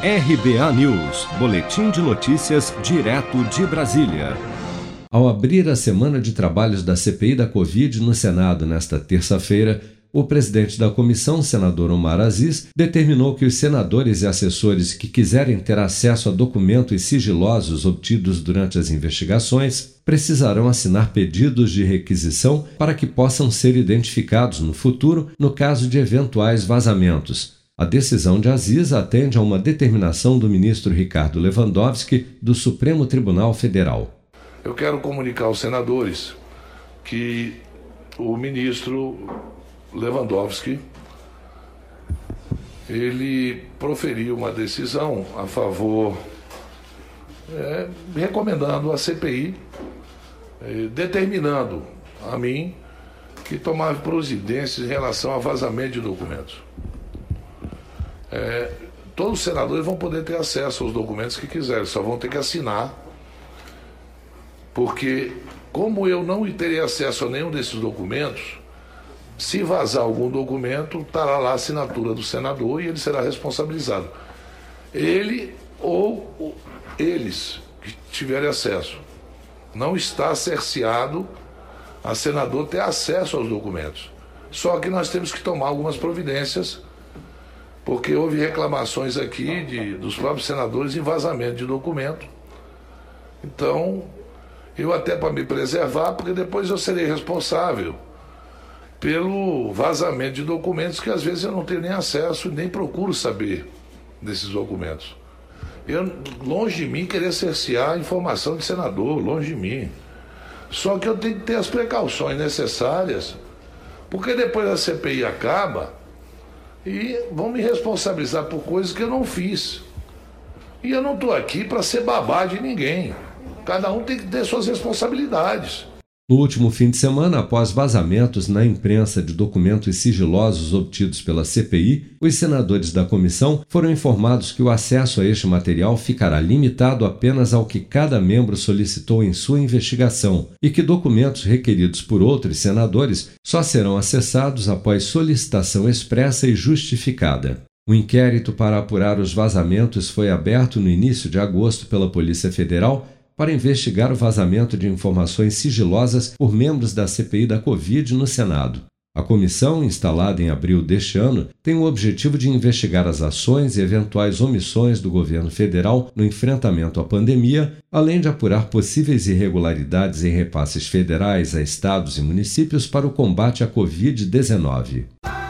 RBA News, Boletim de Notícias, direto de Brasília. Ao abrir a semana de trabalhos da CPI da Covid no Senado nesta terça-feira, o presidente da comissão, senador Omar Aziz, determinou que os senadores e assessores que quiserem ter acesso a documentos sigilosos obtidos durante as investigações precisarão assinar pedidos de requisição para que possam ser identificados no futuro no caso de eventuais vazamentos. A decisão de Aziz atende a uma determinação do ministro Ricardo Lewandowski do Supremo Tribunal Federal. Eu quero comunicar aos senadores que o ministro Lewandowski ele proferiu uma decisão a favor, é, recomendando a CPI, é, determinando a mim que tomava providências em relação a vazamento de documentos é, todos os senadores vão poder ter acesso aos documentos que quiserem, só vão ter que assinar. Porque, como eu não terei acesso a nenhum desses documentos, se vazar algum documento, estará lá a assinatura do senador e ele será responsabilizado. Ele ou eles que tiverem acesso. Não está cerceado a senador ter acesso aos documentos. Só que nós temos que tomar algumas providências porque houve reclamações aqui de, dos próprios senadores em vazamento de documento. Então, eu até para me preservar, porque depois eu serei responsável pelo vazamento de documentos que às vezes eu não tenho nem acesso nem procuro saber desses documentos. Eu, longe de mim querer cercear a informação de senador, longe de mim. Só que eu tenho que ter as precauções necessárias, porque depois a CPI acaba, e vão me responsabilizar por coisas que eu não fiz. E eu não estou aqui para ser babá de ninguém. Cada um tem que ter suas responsabilidades. No último fim de semana, após vazamentos na imprensa de documentos sigilosos obtidos pela CPI, os senadores da comissão foram informados que o acesso a este material ficará limitado apenas ao que cada membro solicitou em sua investigação e que documentos requeridos por outros senadores só serão acessados após solicitação expressa e justificada. O inquérito para apurar os vazamentos foi aberto no início de agosto pela Polícia Federal para investigar o vazamento de informações sigilosas por membros da CPI da Covid no Senado. A comissão, instalada em abril deste ano, tem o objetivo de investigar as ações e eventuais omissões do governo federal no enfrentamento à pandemia, além de apurar possíveis irregularidades em repasses federais a estados e municípios para o combate à Covid-19.